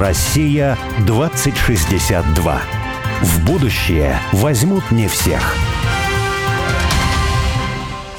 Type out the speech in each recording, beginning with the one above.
Россия 2062. В будущее возьмут не всех.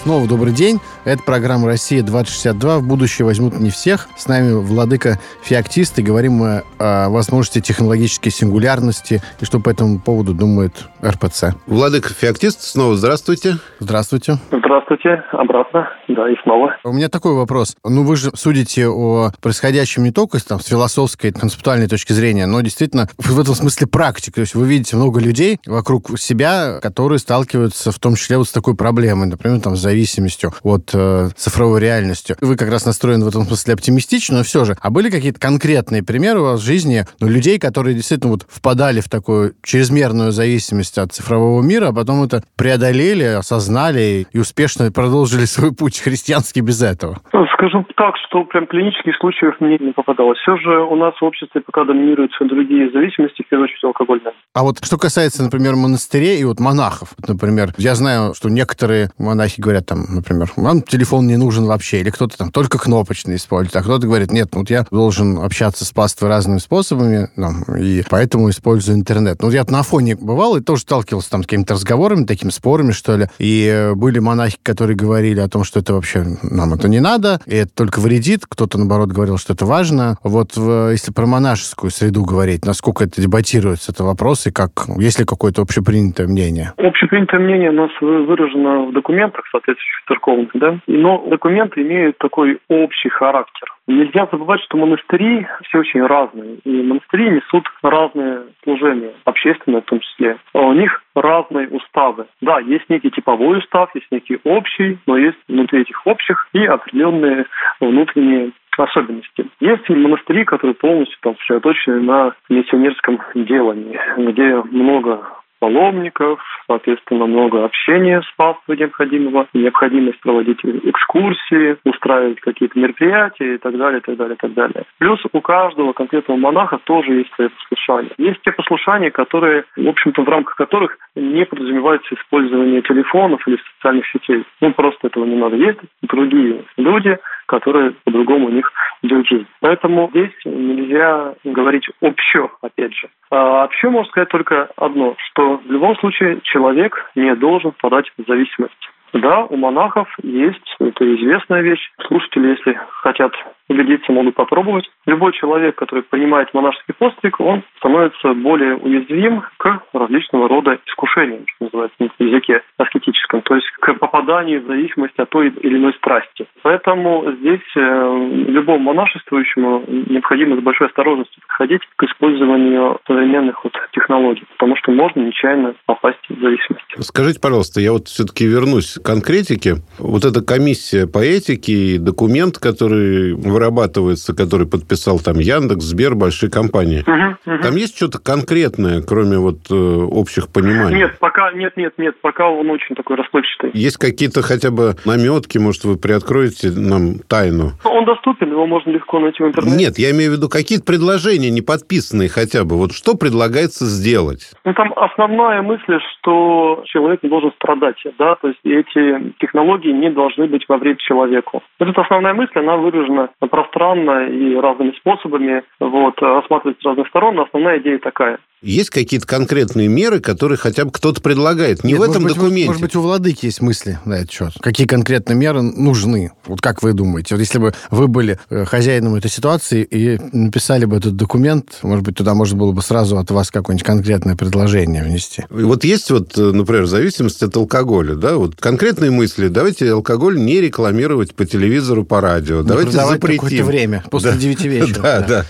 Снова добрый день. Это программа «Россия-2062». В будущее возьмут не всех. С нами Владыка Феоктист. И говорим мы о возможности технологической сингулярности и что по этому поводу думает РПЦ. Владыка Феоктист, снова здравствуйте. Здравствуйте. Здравствуйте. Обратно. Да, и снова. У меня такой вопрос. Ну, вы же судите о происходящем не только там, с философской, концептуальной точки зрения, но действительно в этом смысле практики. То есть вы видите много людей вокруг себя, которые сталкиваются в том числе вот с такой проблемой, например, там, с зависимостью от э, цифровой реальностью. Вы как раз настроены в этом смысле оптимистично, но все же. А были какие-то конкретные примеры у вас в жизни ну, людей, которые действительно вот впадали в такую чрезмерную зависимость от цифрового мира, а потом это преодолели, осознали и успешно продолжили свой путь христианский без этого? Ну, скажу так, что прям клинических случаев мне не попадалось. Все же у нас в обществе пока доминируют другие зависимости, в первую очередь алкогольные. А вот что касается, например, монастырей и вот монахов, например, я знаю, что некоторые монахи говорят там, например, телефон не нужен вообще, или кто-то там только кнопочный использует, а кто-то говорит, нет, вот я должен общаться с паствой разными способами, ну, и поэтому использую интернет. Ну, я на фоне бывал и тоже сталкивался там с какими-то разговорами, такими спорами, что ли, и были монахи, которые говорили о том, что это вообще нам это не надо, и это только вредит, кто-то, наоборот, говорил, что это важно. Вот в, если про монашескую среду говорить, насколько это дебатируется, это вопрос, и как, есть ли какое-то общепринятое мнение? Общепринятое мнение у нас выражено в документах, соответствующих церковных, да, но документы имеют такой общий характер. Нельзя забывать, что монастыри все очень разные, и монастыри несут разные служения, общественные в том числе. А у них разные уставы. Да, есть некий типовой устав, есть некий общий, но есть внутри этих общих и определенные внутренние особенности. Есть монастыри, которые полностью там сосредоточены на миссионерском делании, где много паломников, соответственно, много общения с паствой необходимого, необходимость проводить экскурсии, устраивать какие-то мероприятия и так далее, и так далее, и так далее. Плюс у каждого конкретного монаха тоже есть свои послушания. Есть те послушания, которые, в общем-то, в рамках которых не подразумевается использование телефонов или социальных сетей. Ну, просто этого не надо. Есть другие люди, которые по-другому у них идет жизнь. Поэтому здесь нельзя говорить общо, опять же. А общо можно сказать только одно, что в любом случае человек не должен впадать в зависимость. Да, у монахов есть, это известная вещь. Слушатели, если хотят убедиться, могут попробовать. Любой человек, который принимает монашеский постриг, он становится более уязвим к различного рода искушениям, что называется на языке аскетическом, то есть к попаданию в зависимость от той или иной страсти. Поэтому здесь э, любому монашествующему необходимо с большой осторожностью подходить к использованию современных вот технологий, потому что можно нечаянно попасть в зависимость. Скажите, пожалуйста, я вот все-таки вернусь к конкретике. Вот эта комиссия по этике и документ, который вырабатывается, который подписал там Яндекс, Сбер, большие компании. Угу, угу. Там есть что-то конкретное, кроме вот э, общих пониманий? Нет, пока нет, нет, нет, пока он очень такой расплывчатый. Есть какие-то хотя бы наметки, может, вы приоткроете нам тайну? Он доступен, его можно легко найти в интернете. Нет, я имею в виду какие-то предложения, не подписанные хотя бы. Вот что предлагается сделать? Ну, там основная мысль, что человек не должен страдать, да, то есть эти технологии не должны быть во вред человеку. Это основная мысль, она выражена пространно и разными способами, вот, рассматривать с разных сторон, но основная идея такая. Есть какие-то конкретные меры, которые хотя бы кто-то предлагает? Не Нет, в этом может документе. Быть, может быть, у владыки есть мысли на этот счет. Какие конкретные меры нужны? Вот как вы думаете? Вот если бы вы были э, хозяином этой ситуации и написали бы этот документ, может быть, туда можно было бы сразу от вас какое-нибудь конкретное предложение внести? И вот есть вот, э, например, зависимость от алкоголя, да? Вот конкретные мысли. Давайте алкоголь не рекламировать по телевизору, по радио. Не Давайте запретим. какое-то время, после девяти вечера. Да, да.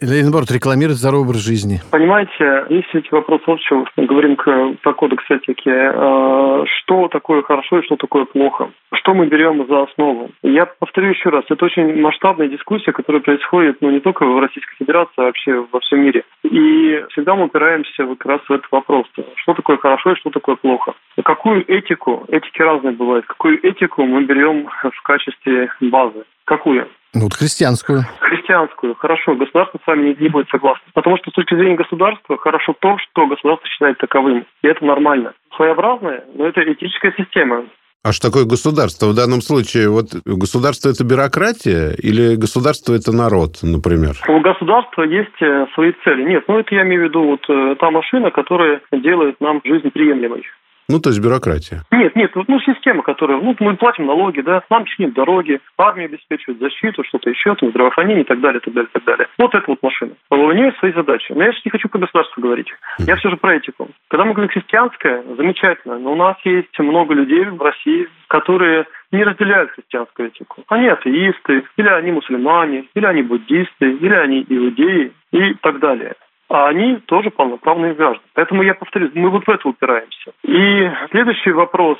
Или, наоборот, рекламировать здоровый образ жизни. Понимаете, понимаете, если эти вопросы общего, говорим к, по кодексу этики, э, что такое хорошо и что такое плохо, что мы берем за основу. Я повторю еще раз, это очень масштабная дискуссия, которая происходит ну, не только в Российской Федерации, а вообще во всем мире. И всегда мы упираемся как раз в этот вопрос, что такое хорошо и что такое плохо. Какую этику, этики разные бывают, какую этику мы берем в качестве базы? Какую? Ну, вот христианскую. Христианскую. Хорошо, государство с вами не, не будет согласно. Потому что с точки зрения государства хорошо то, что государство считает таковым. И это нормально. Своеобразная, но это этическая система. А что такое государство? В данном случае вот государство это бюрократия или государство это народ, например? У государства есть э, свои цели. Нет, ну это я имею в виду вот э, та машина, которая делает нам жизнь приемлемой. Ну, то есть бюрократия. Нет, нет, ну, система, которая, ну, мы платим налоги, да, нам чинят дороги, армия обеспечивает защиту, что-то еще, там, здравоохранение и так далее, так далее, так далее. Вот это вот машина. У нее есть свои задачи. Но я сейчас не хочу про государство говорить. Я все же про этику. Когда мы говорим христианское, замечательно, но у нас есть много людей в России, которые не разделяют христианскую этику. Они атеисты, или они мусульмане, или они буддисты, или они иудеи и так далее а они тоже полноправные граждане. Поэтому я повторюсь, мы вот в это упираемся. И следующий вопрос.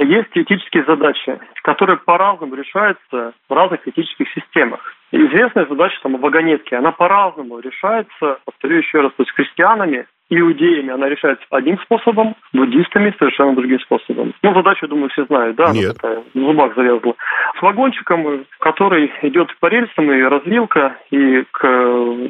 Есть этические задачи, которые по-разному решаются в разных этических системах. Известная задача там вагонетки, она по-разному решается, повторю еще раз, то есть христианами иудеями она решается одним способом, буддистами совершенно другим способом. Ну, задачу, думаю, все знают, да? Нет. Такая, в зубах завязла. С вагончиком, который идет по рельсам, и развилка, и к,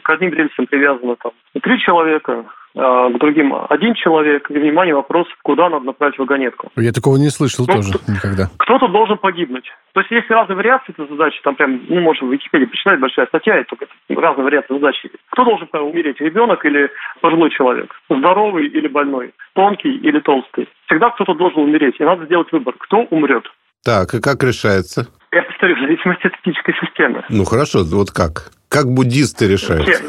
к одним рельсам привязано там три человека, к другим один человек. И, внимание, вопрос, куда надо направить вагонетку. Я такого не слышал ну, тоже никогда. Кто-то должен погибнуть. То есть есть разные вариации этой задачи. Там прям, ну, можно в Википедии почитать, большая статья, и только разные вариации задачи. Кто должен умереть, ребенок или пожилой человек? Здоровый или больной? Тонкий или толстый? Всегда кто-то должен умереть, и надо сделать выбор, кто умрет. Так, и как решается? Я повторю, в зависимости от этической системы. Ну, хорошо, вот как? Как буддисты решают?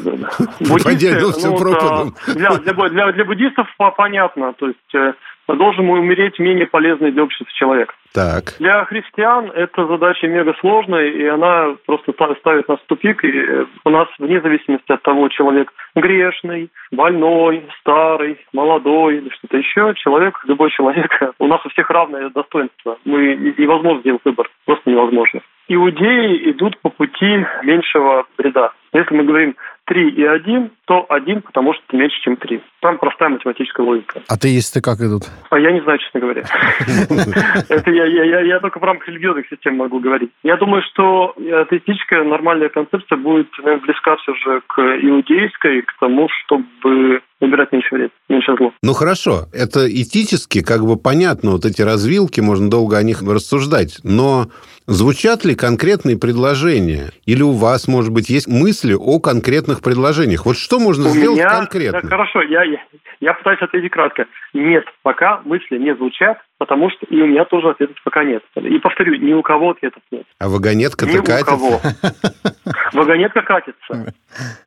Буддисты, ну, для, для, для, для буддистов понятно. То есть э, должен умереть менее полезный для общества человек. Так. Для христиан эта задача мега сложная, и она просто ставит нас в тупик. И у нас, вне зависимости от того, человек грешный, больной, старый, молодой или что-то еще, человек, любой человек, у нас у всех равное достоинство. Мы невозможно сделать выбор, просто невозможно. Иудеи идут по пути меньшего вреда. Если мы говорим 3 и 1, то 1, потому что меньше, чем 3. Там простая математическая логика. А теисты как идут? А я не знаю, честно говоря. Это я, только в рамках религиозных систем могу говорить. Я думаю, что атеистическая нормальная концепция будет близка все же к иудейской, к тому, чтобы убирать меньше вред, меньше зло. Ну хорошо, это этически как бы понятно, вот эти развилки, можно долго о них рассуждать, но звучат ли конкретные предложения? Или у вас, может быть, есть мысли о конкретных предложениях? Вот что можно у сделать меня... конкретно? Да, хорошо, я, я, я пытаюсь ответить кратко. Нет, пока мысли не звучат, потому что и у меня тоже ответов пока нет. И повторю, ни у кого ответов нет. А вагонетка-то ни катится? у кого. Вагонетка катится.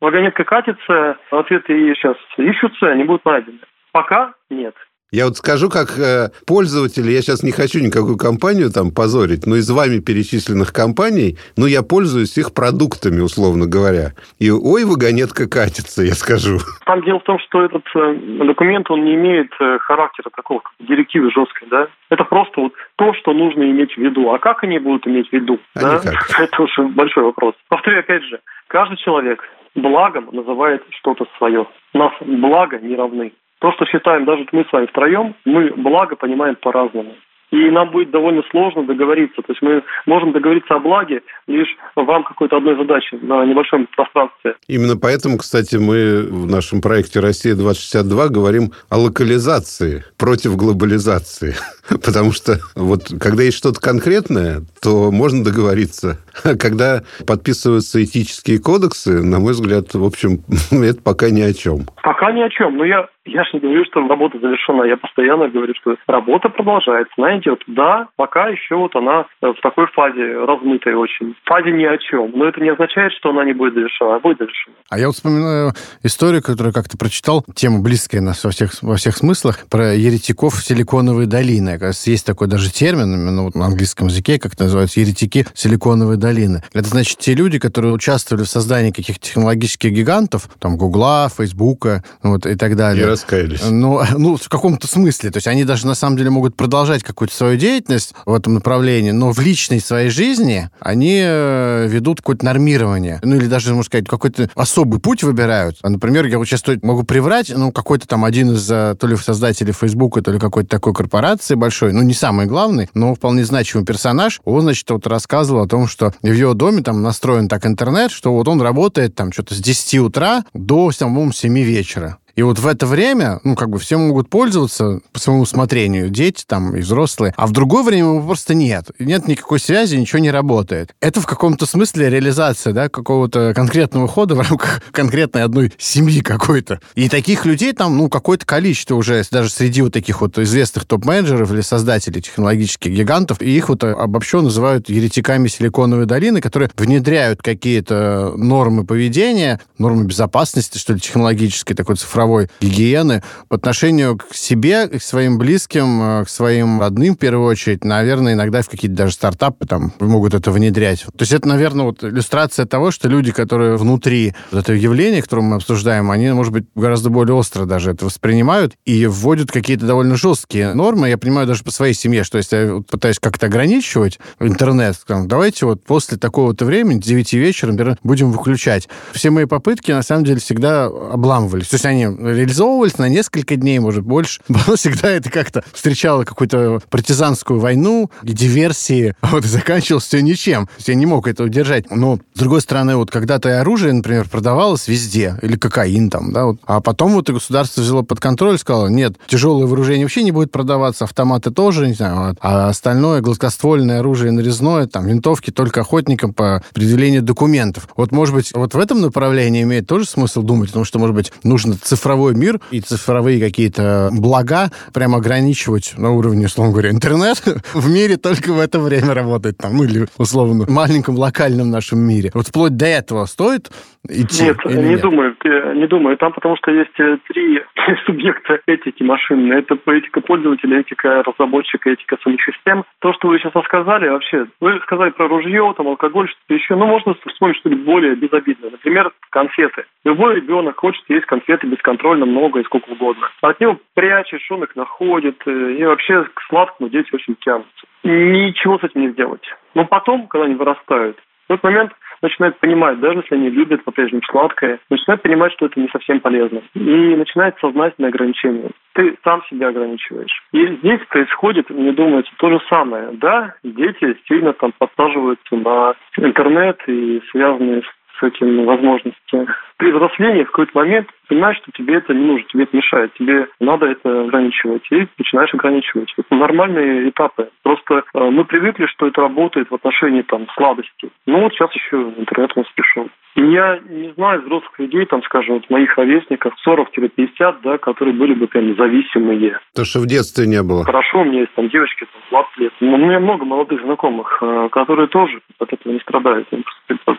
Вагонетка катится, ответы сейчас ищутся, они будут найдены. Пока нет. Я вот скажу, как э, пользователь, я сейчас не хочу никакую компанию там позорить, но из вами перечисленных компаний, ну, я пользуюсь их продуктами, условно говоря. И ой, вагонетка катится, я скажу. Там дело в том, что этот э, документ, он не имеет э, характера такого, как директивы жесткой, да? Это просто вот то, что нужно иметь в виду. А как они будут иметь в виду? А да? никак. Это уже большой вопрос. Повторю опять же, каждый человек благом называет что-то свое. Нас благо не равны. То, что считаем даже мы с вами втроем, мы благо понимаем по-разному. И нам будет довольно сложно договориться. То есть мы можем договориться о благе лишь в рамках какой-то одной задачи на небольшом пространстве. Именно поэтому, кстати, мы в нашем проекте «Россия-2062» говорим о локализации против глобализации. Потому что вот когда есть что-то конкретное, то можно договориться. А когда подписываются этические кодексы, на мой взгляд, в общем, это пока ни о чем. Пока ни о чем. Но я, я же не говорю, что работа завершена. Я постоянно говорю, что работа продолжается. Она идет. Да, пока еще вот она в такой фазе размытой очень. В фазе ни о чем. Но это не означает, что она не будет завершена. А будет завершена. А я вот вспоминаю историю, которую как-то прочитал. Тема близкая нас во всех, во всех смыслах. Про еретиков Силиконовой долины Оказывается, есть такой даже термин, именно вот на английском языке, как это называется, еретики Силиконовой долины. Это значит те люди, которые участвовали в создании каких-то технологических гигантов, там, Гугла, Фейсбука, вот, и так далее. И раскаялись. Ну, ну, в каком-то смысле. То есть они даже, на самом деле, могут продолжать какую-то свою деятельность в этом направлении, но в личной своей жизни они э, ведут какое-то нормирование. Ну, или даже, можно сказать, какой-то особый путь выбирают. Например, я вот сейчас могу приврать, ну, какой-то там один из э, то ли создателей Фейсбука, то ли какой-то такой корпорации большой, ну, не самый главный, но вполне значимый персонаж, он, значит, вот рассказывал о том, что в его доме там настроен так интернет, что вот он работает там что-то с 10 утра до, по-моему, 7 вечера. И вот в это время, ну, как бы все могут пользоваться по своему усмотрению, дети там и взрослые, а в другое время его просто нет. Нет никакой связи, ничего не работает. Это в каком-то смысле реализация, да, какого-то конкретного хода в рамках конкретной одной семьи какой-то. И таких людей там, ну, какое-то количество уже, даже среди вот таких вот известных топ-менеджеров или создателей технологических гигантов, и их вот обобщенно называют еретиками Силиконовой долины, которые внедряют какие-то нормы поведения, нормы безопасности, что ли, технологической, такой цифровой гигиены по отношению к себе, к своим близким, э, к своим родным, в первую очередь, наверное, иногда в какие-то даже стартапы там могут это внедрять. То есть это, наверное, вот иллюстрация того, что люди, которые внутри вот этого явления, которое мы обсуждаем, они, может быть, гораздо более остро даже это воспринимают и вводят какие-то довольно жесткие нормы. Я понимаю даже по своей семье, что если я пытаюсь как-то ограничивать интернет, там, давайте вот после такого-то времени, 9 вечера, например, будем выключать. Все мои попытки, на самом деле, всегда обламывались. То есть они реализовывались на несколько дней, может, больше. Но всегда это как-то встречало какую-то партизанскую войну и диверсии. А вот и заканчивалось все ничем. Я не мог это удержать. Но, с другой стороны, вот когда-то оружие, например, продавалось везде, или кокаин там, да, вот. а потом вот и государство взяло под контроль, сказало, нет, тяжелое вооружение вообще не будет продаваться, автоматы тоже, не знаю, а остальное, гладкоствольное оружие нарезное, там, винтовки только охотникам по предъявлению документов. Вот, может быть, вот в этом направлении имеет тоже смысл думать, потому что, может быть, нужно цифровой мир и цифровые какие-то блага прямо ограничивать на уровне, условно говоря, интернет в мире только в это время работает там, ну или условно маленьком локальном нашем мире. Вот вплоть до этого стоит идти? Нет, не нет? думаю, не думаю. Там потому что есть э, три субъекта этики машинной. Это этика пользователя, этика разработчика, этика самих систем. То, что вы сейчас рассказали, вообще, вы сказали про ружье, там, алкоголь, что-то еще. Ну, можно вспомнить что-нибудь более безобидное. Например, конфеты. Любой ребенок хочет есть конфеты бесконтрольно много и сколько угодно. От него прячешь, он их находит. Э, и вообще к сладкому дети очень тянутся. Ничего с этим не сделать. Но потом, когда они вырастают, в этот момент начинают понимать, даже если они любят по-прежнему сладкое, начинают понимать, что это не совсем полезно. И начинает сознательное ограничение. Ты сам себя ограничиваешь. И здесь происходит, мне думается, то же самое. Да, дети сильно там подсаживаются на интернет и связанные с с этим возможностями. При взрослении в какой-то момент понимаешь, что тебе это не нужно, тебе это мешает, тебе надо это ограничивать, и начинаешь ограничивать. Это нормальные этапы. Просто э, мы привыкли, что это работает в отношении там сладости. Ну вот сейчас еще интернет у нас пришел. И я не знаю взрослых людей, там, скажем, вот моих ровесников, 40-50, да, которые были бы прям зависимые. То, что в детстве не было. Хорошо, у меня есть там девочки, там, 20 лет. У меня много молодых знакомых, э, которые тоже от этого не страдают. Они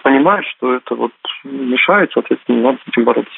понимают, что это вот мешает, соответственно, надо с этим бороться.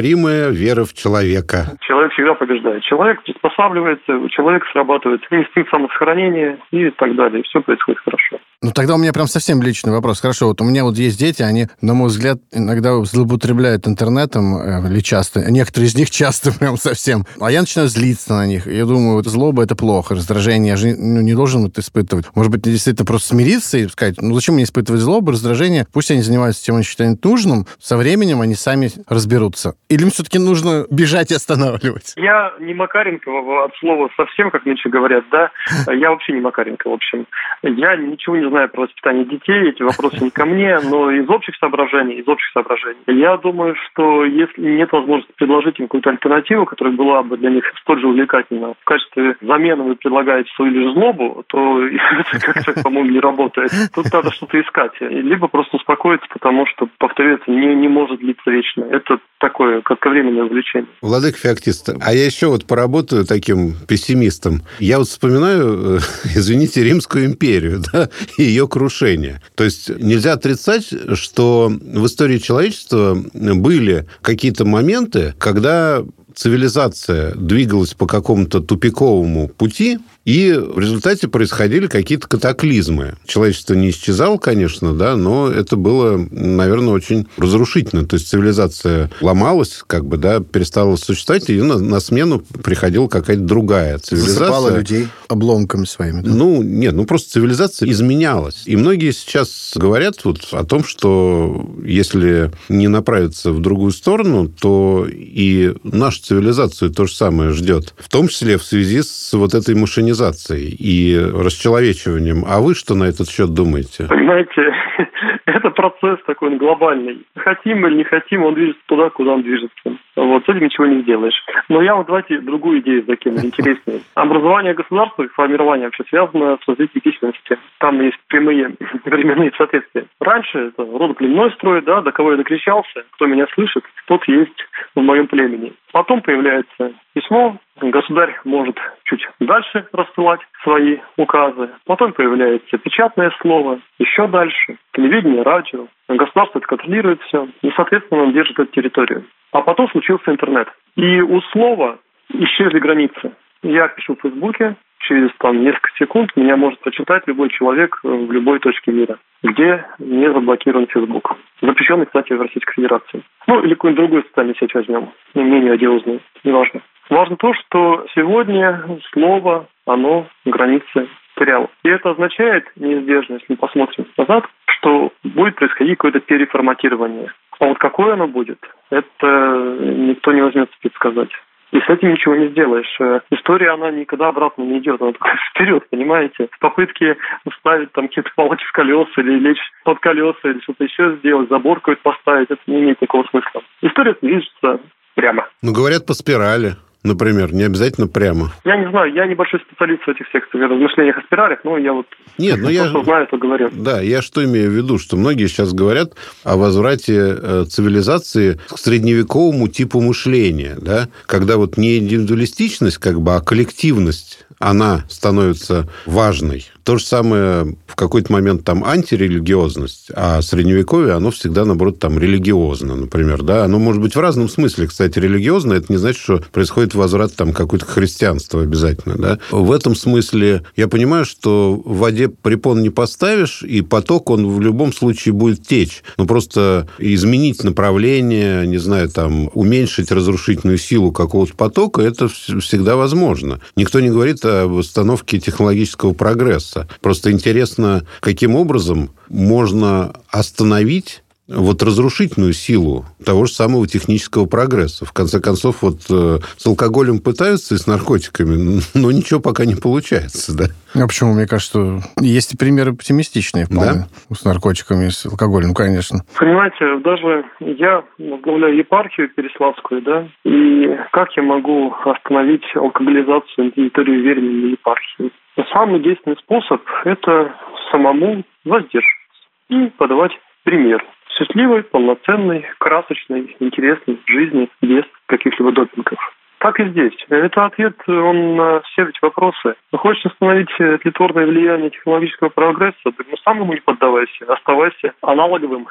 Необоримая вера в человека. Человек всегда побеждает. Человек приспосабливается, у человека срабатывает инстинкт самосохранения и так далее. Все происходит хорошо. Ну, тогда у меня прям совсем личный вопрос. Хорошо, вот у меня вот есть дети, они, на мой взгляд, иногда злоупотребляют интернетом, э, или часто, некоторые из них часто прям совсем. А я начинаю злиться на них. Я думаю, вот злоба — это плохо, раздражение я же ну, не должен это испытывать. Может быть, действительно просто смириться и сказать, ну, зачем мне испытывать злобу, раздражение? Пусть они занимаются тем, что они считают нужным, со временем они сами разберутся. Или им все-таки нужно бежать и останавливать? Я не Макаренко от слова совсем, как меньше говорят, да. Я вообще не Макаренко, в общем. Я ничего не знаю про воспитание детей, эти вопросы не ко мне, но из общих соображений, из общих соображений, я думаю, что если нет возможности предложить им какую-то альтернативу, которая была бы для них столь же увлекательна, в качестве замены вы предлагаете свою лишь злобу, то это как-то, по-моему, не работает. Тут надо что-то искать. Либо просто успокоиться, потому что, повторю, не, не может длиться вечно. Это такое кратковременное увлечение. Владык Феоктист, а я еще вот поработаю таким пессимистом. Я вот вспоминаю, э, извините, Римскую империю, да, и ее крушение. То есть нельзя отрицать, что в истории человечества были какие-то моменты, когда цивилизация двигалась по какому-то тупиковому пути, и в результате происходили какие-то катаклизмы. Человечество не исчезало, конечно, да, но это было, наверное, очень разрушительно. То есть цивилизация ломалась, как бы, да, перестала существовать, и на, на смену приходила какая-то другая цивилизация. Засыпала людей обломками своими. Да? Ну, нет, ну просто цивилизация изменялась. И многие сейчас говорят вот о том, что если не направиться в другую сторону, то и нашу цивилизацию то же самое ждет. В том числе в связи с вот этой машинизацией цифровизацией и расчеловечиванием. А вы что на этот счет думаете? Понимаете, это процесс такой глобальный. Хотим или не хотим, он движется туда, куда он движется. Вот, с этим ничего не сделаешь. Но я вот давайте другую идею закину, интереснее. Образование государства и формирование вообще связано с развитием личности. Там есть прямые временные соответствия. Раньше это род племенной строй, да, до кого я докричался, кто меня слышит, тот есть в моем племени. Потом появляется письмо, государь может чуть дальше рассылать свои указы. Потом появляется печатное слово, еще дальше, телевидение, радио. Государство контролирует все, и, соответственно, он держит эту территорию. А потом случился интернет. И у слова исчезли границы. Я пишу в Фейсбуке, через там несколько секунд меня может прочитать любой человек в любой точке мира, где не заблокирован Facebook. Запрещенный, кстати, в Российской Федерации. Ну, или какую-нибудь другую социальную сеть возьмем, не менее одиозную, неважно. Важно то, что сегодня слово, оно границы теряло. И это означает неизбежно, если мы посмотрим назад, что будет происходить какое-то переформатирование. А вот какое оно будет, это никто не возьмется предсказать. И с этим ничего не сделаешь. Э, история, она никогда обратно не идет, она только вперед, понимаете? Попытки ставить там какие-то палки в колеса или лечь под колеса или что-то еще сделать, забор какой-то поставить, это не имеет никакого смысла. История движется прямо. Ну, говорят, по спирали например, не обязательно прямо? Я не знаю, я небольшой специалист в этих всех размышлениях о спиралях, но я вот Нет, но ну я что знаю, то говорю. Да, я что имею в виду, что многие сейчас говорят о возврате э, цивилизации к средневековому типу мышления, да, когда вот не индивидуалистичность, как бы, а коллективность она становится важной. То же самое в какой-то момент там антирелигиозность, а средневековье, оно всегда, наоборот, там религиозно, например, да. Оно может быть в разном смысле, кстати, религиозно. Это не значит, что происходит возврат там какое-то христианство обязательно, да. В этом смысле я понимаю, что в воде препон не поставишь, и поток, он в любом случае будет течь. Но просто изменить направление, не знаю, там, уменьшить разрушительную силу какого-то потока, это всегда возможно. Никто не говорит об остановке технологического прогресса. Просто интересно, каким образом можно остановить вот разрушительную силу того же самого технического прогресса. В конце концов, вот э, с алкоголем пытаются и с наркотиками, но ничего пока не получается, да? А почему? Мне кажется, есть и примеры оптимистичные вполне. Да? С наркотиками, с алкоголем, конечно. Понимаете, даже я возглавляю епархию Переславскую, да, и как я могу остановить алкоголизацию на территории Веренной епархии? Самый действенный способ – это самому воздержаться и подавать пример счастливой, полноценной, красочной, интересной жизни без каких-либо допингов. Так и здесь. Это ответ он на все эти вопросы. Ну, хочешь остановить тлетворное влияние технологического прогресса, так ну сам ему не поддавайся, оставайся аналоговым.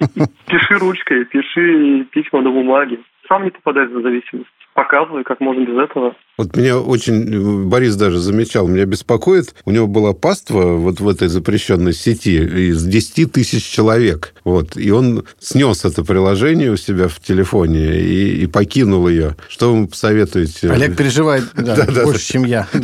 Пиши ручкой, пиши письма на бумаге. Сам не попадает в зависимость показываю, как можно без этого. Вот меня очень, Борис даже замечал, меня беспокоит, у него была паства вот в этой запрещенной сети из 10 тысяч человек. Вот, и он снес это приложение у себя в телефоне и, и покинул ее. Что вы посоветуете? Олег переживает да, да, больше, да. чем я.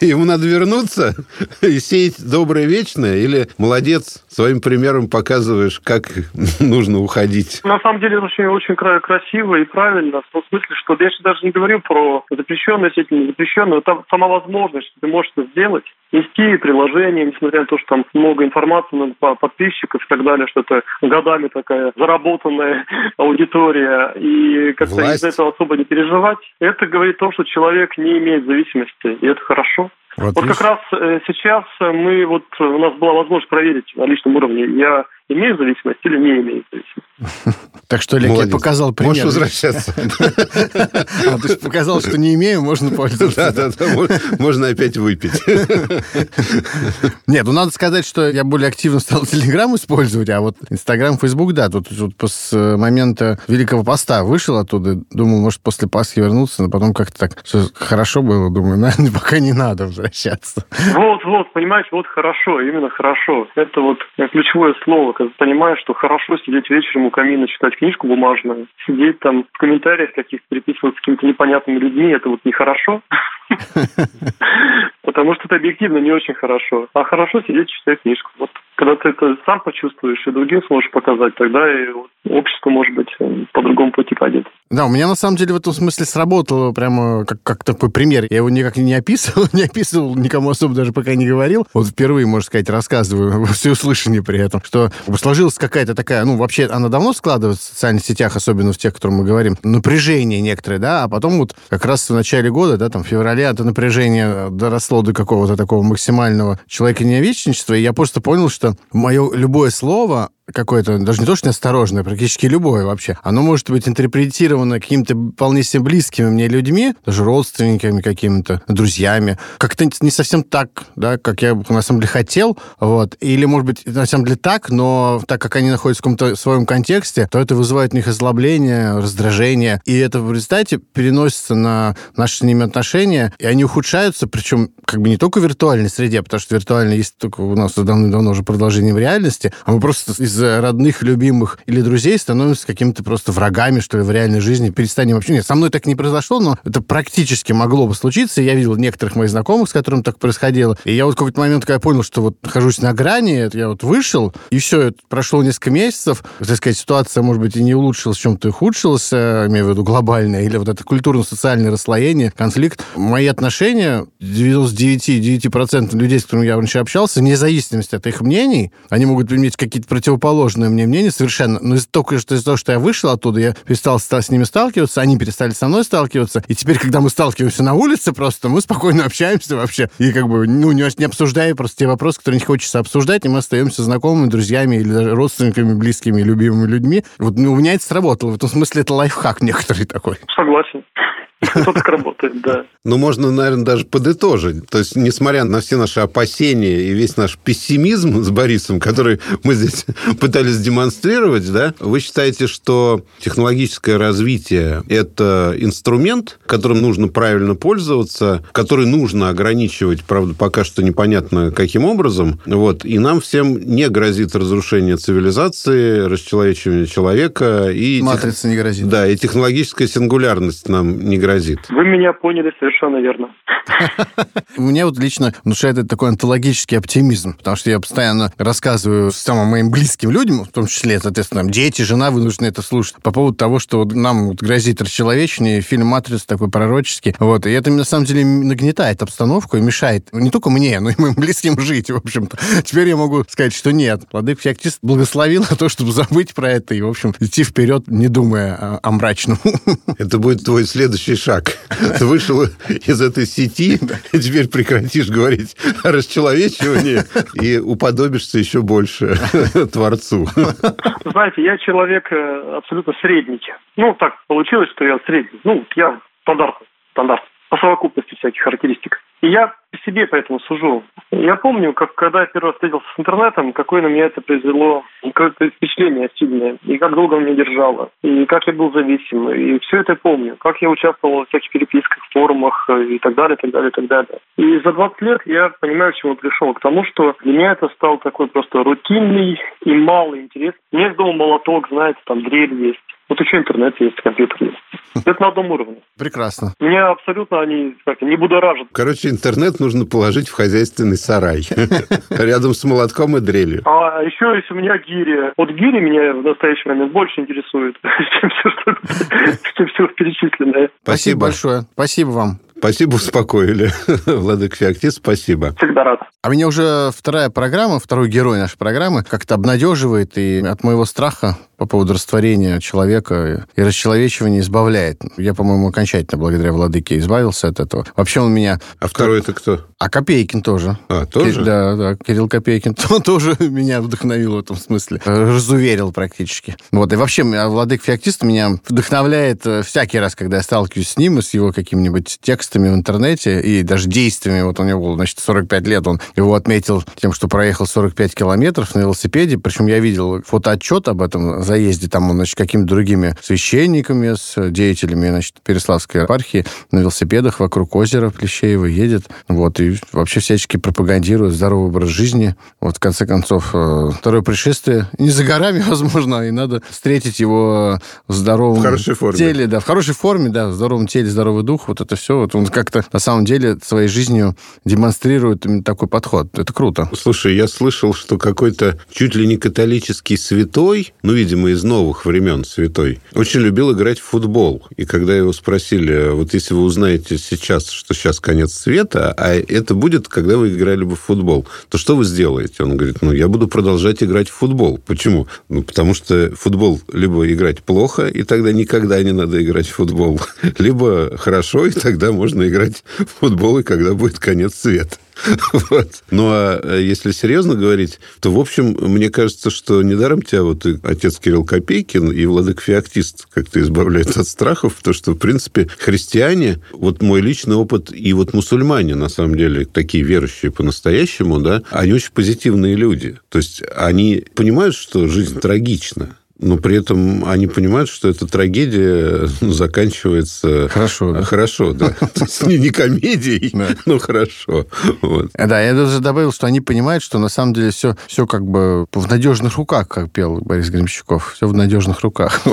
Ему надо вернуться и сеять доброе вечное? Или молодец, своим примером показываешь, как нужно уходить? На самом деле, очень, очень красиво и правильно, в том смысле, что я сейчас даже не говорю про запрещенную сеть, не запрещенную, там сама возможность, что ты можешь это сделать, нести приложение, несмотря на то, что там много информации на подписчиков и так далее, что это годами такая заработанная аудитория, и как-то из этого особо не переживать, это говорит о том, что человек не имеет зависимости, и это хорошо. Вот, вот как раз э, сейчас мы вот у нас была возможность проверить на личном уровне, я имею зависимость или не имею зависимость. Так что, Олег, я показал пример. Можешь возвращаться. А, ты показал, что не имею, можно пользоваться. Да, да, да, можно опять выпить. Нет, ну надо сказать, что я более активно стал Телеграм использовать, а вот Инстаграм, Фейсбук, да, тут, тут с момента Великого Поста вышел оттуда, думал, может, после Пасхи вернуться, но потом как-то так хорошо было, думаю, наверное, пока не надо возвращаться. Вот, вот, понимаете, вот хорошо, именно хорошо. Это вот ключевое слово, когда понимаешь, что хорошо сидеть вечером у камина, читать книжку бумажную, сидеть там в комментариях каких-то переписываться с какими-то непонятными людьми, это вот нехорошо. Потому что это объективно не очень хорошо. А хорошо сидеть читать книжку. Вот когда ты это сам почувствуешь и другим сможешь показать, тогда и общество, может быть, по другому пути пойдет. Да, у меня на самом деле в этом смысле сработало прямо как, как такой пример. Я его никак не описывал, не описывал, никому особо даже пока не говорил. Вот впервые, можно сказать, рассказываю во всеуслышание при этом, что сложилась какая-то такая, ну, вообще она давно складывается в социальных сетях, особенно в тех, о которых мы говорим, напряжение некоторое, да, а потом вот как раз в начале года, да, там, в феврале это напряжение доросло до какого-то такого максимального человека невечничества, и я просто понял, что мое любое слово, какое-то, даже не то, что неосторожное, практически любое вообще, оно может быть интерпретировано какими-то вполне себе близкими мне людьми, даже родственниками какими-то, друзьями, как-то не совсем так, да, как я на самом деле хотел, вот, или, может быть, на самом деле так, но так как они находятся в каком-то своем контексте, то это вызывает у них озлобление, раздражение, и это в результате переносится на наши с ними отношения, и они ухудшаются, причем как бы не только в виртуальной среде, потому что виртуально есть только у нас давно-давно уже продолжением реальности, а мы просто из родных, любимых или друзей становимся какими-то просто врагами, что ли, в реальной жизни, перестанем вообще... Нет, со мной так не произошло, но это практически могло бы случиться. Я видел некоторых моих знакомых, с которыми так происходило. И я вот в какой-то момент, когда я понял, что вот нахожусь на грани, я вот вышел, и все, прошло несколько месяцев, так сказать, ситуация, может быть, и не улучшилась, в чем-то ухудшилась, э, имею в виду глобальная, или вот это культурно-социальное расслоение, конфликт. Мои отношения, 99-9% людей, с которыми я раньше общался, вне зависимости от их мнений, они могут иметь какие-то противоположные противоположное мне мнение совершенно. Но только что из-за того, что я вышел оттуда, я перестал с ними сталкиваться, они перестали со мной сталкиваться. И теперь, когда мы сталкиваемся на улице, просто мы спокойно общаемся вообще. И как бы, ну, не, не обсуждая просто те вопросы, которые не хочется обсуждать, и мы остаемся знакомыми, друзьями или даже родственниками, близкими, любимыми людьми. Вот ну, у меня это сработало. В этом смысле это лайфхак некоторый такой. Согласен. Так работает, да. Ну, можно, наверное, даже подытожить. То есть, несмотря на все наши опасения и весь наш пессимизм с Борисом, который мы здесь пытались демонстрировать, да, вы считаете, что технологическое развитие – это инструмент, которым нужно правильно пользоваться, который нужно ограничивать, правда, пока что непонятно каким образом, вот, и нам всем не грозит разрушение цивилизации, расчеловечивание человека и... Матрица тех... не грозит. Да, и технологическая сингулярность нам не грозит. Вы меня поняли совершенно верно. Мне вот лично внушает это такой онтологический оптимизм, потому что я постоянно рассказываю самым моим близким людям, в том числе, соответственно, дети, жена вынуждены это слушать, по поводу того, что нам грозит расчеловечение, фильм «Матрица» такой пророческий. Вот, и это, на самом деле, нагнетает обстановку и мешает не только мне, но и моим близким жить, в общем-то. Теперь я могу сказать, что нет. Владык Феоктист благословил на то, чтобы забыть про это и, в общем, идти вперед, не думая о, о мрачном. Это будет твой следующий шаг. Ты вышел из этой сети, и теперь прекратишь говорить о расчеловечивании и уподобишься еще больше Творцу. Знаете, я человек э, абсолютно средний. Ну, так получилось, что я средний. Ну, я стандартный, стандарт по совокупности всяких характеристик. И я себе поэтому сужу. Я помню, как когда я первый раз встретился с интернетом, какое на меня это произвело какое-то впечатление сильное, и как долго меня держало, и как я был зависим, и все это помню, как я участвовал в всяких переписках, форумах э, и так далее, так далее, так далее. И за 20 лет я понимаю, к чему пришел, к тому, что для меня это стал такой просто рутинный и малый интерес. У меня дома молоток, знаете, там дрель есть, вот еще интернет есть, компьютер есть. Это на одном уровне. Прекрасно. Меня абсолютно они как, не будоражат. Короче, интернет нужно положить в хозяйственный сарай. Рядом с молотком и дрелью. А еще есть у меня гири. Вот гири меня в настоящий момент больше интересует, чем все, что, все перечисленное. Спасибо большое. Спасибо вам. Спасибо, успокоили. Владык Феоктист, спасибо. Всегда рад. А меня уже вторая программа, второй герой нашей программы как-то обнадеживает и от моего страха по поводу растворения человека и расчеловечивания избавляет. Я, по-моему, окончательно благодаря Владыке избавился от этого. Вообще он меня... А второй это кто? А Копейкин тоже. А, тоже? Да, да, Кирилл Копейкин. Он тоже меня вдохновил в этом смысле. Разуверил практически. Вот, и вообще Владык Феоктист меня вдохновляет э, всякий раз, когда я сталкиваюсь с ним и с его каким-нибудь текстами в интернете и даже действиями. Вот у него было, значит, 45 лет. Он его отметил тем, что проехал 45 километров на велосипеде. Причем я видел фотоотчет об этом заезде, там он, значит, какими-то другими священниками, с деятелями, значит, Переславской епархии на велосипедах вокруг озера Плещеева едет, вот, и вообще всячески пропагандирует здоровый образ жизни. Вот, в конце концов, э, второе пришествие не за горами, возможно, и надо встретить его в здоровом в теле, да, в хорошей форме, да, в здоровом теле, здоровый дух, вот это все, вот он как-то на самом деле своей жизнью демонстрирует такой подход. Это круто. Слушай, я слышал, что какой-то чуть ли не католический святой, ну, видимо, из новых времен святой, очень любил играть в футбол. И когда его спросили, вот если вы узнаете сейчас, что сейчас конец света, а это будет, когда вы играли бы в футбол, то что вы сделаете? Он говорит, ну, я буду продолжать играть в футбол. Почему? Ну, потому что футбол либо играть плохо, и тогда никогда не надо играть в футбол, либо хорошо, и тогда можно играть в футбол, и когда будет конец света. Вот. Ну, а э, если серьезно говорить, то, в общем, мне кажется, что недаром тебя вот отец Кирилл Копейкин и владык Феоктист как-то избавляют от страхов, потому что, в принципе, христиане, вот мой личный опыт, и вот мусульмане, на самом деле, такие верующие по-настоящему, да, они очень позитивные люди. То есть они понимают, что жизнь трагична, но при этом они понимают, что эта трагедия ну, заканчивается... Хорошо. Да? Хорошо, да. Есть не комедией, но хорошо. Да, я даже добавил, что они понимают, что на самом деле все, все как бы в надежных руках, как пел Борис Гремщиков. Все в надежных руках.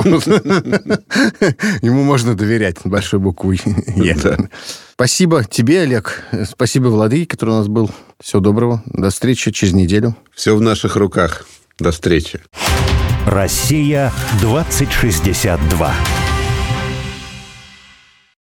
Ему можно доверять большой буквой «Е». Спасибо тебе, Олег. Спасибо Владыке, который у нас был. Всего доброго. До встречи через неделю. Все в наших руках. До встречи. Россия 2062.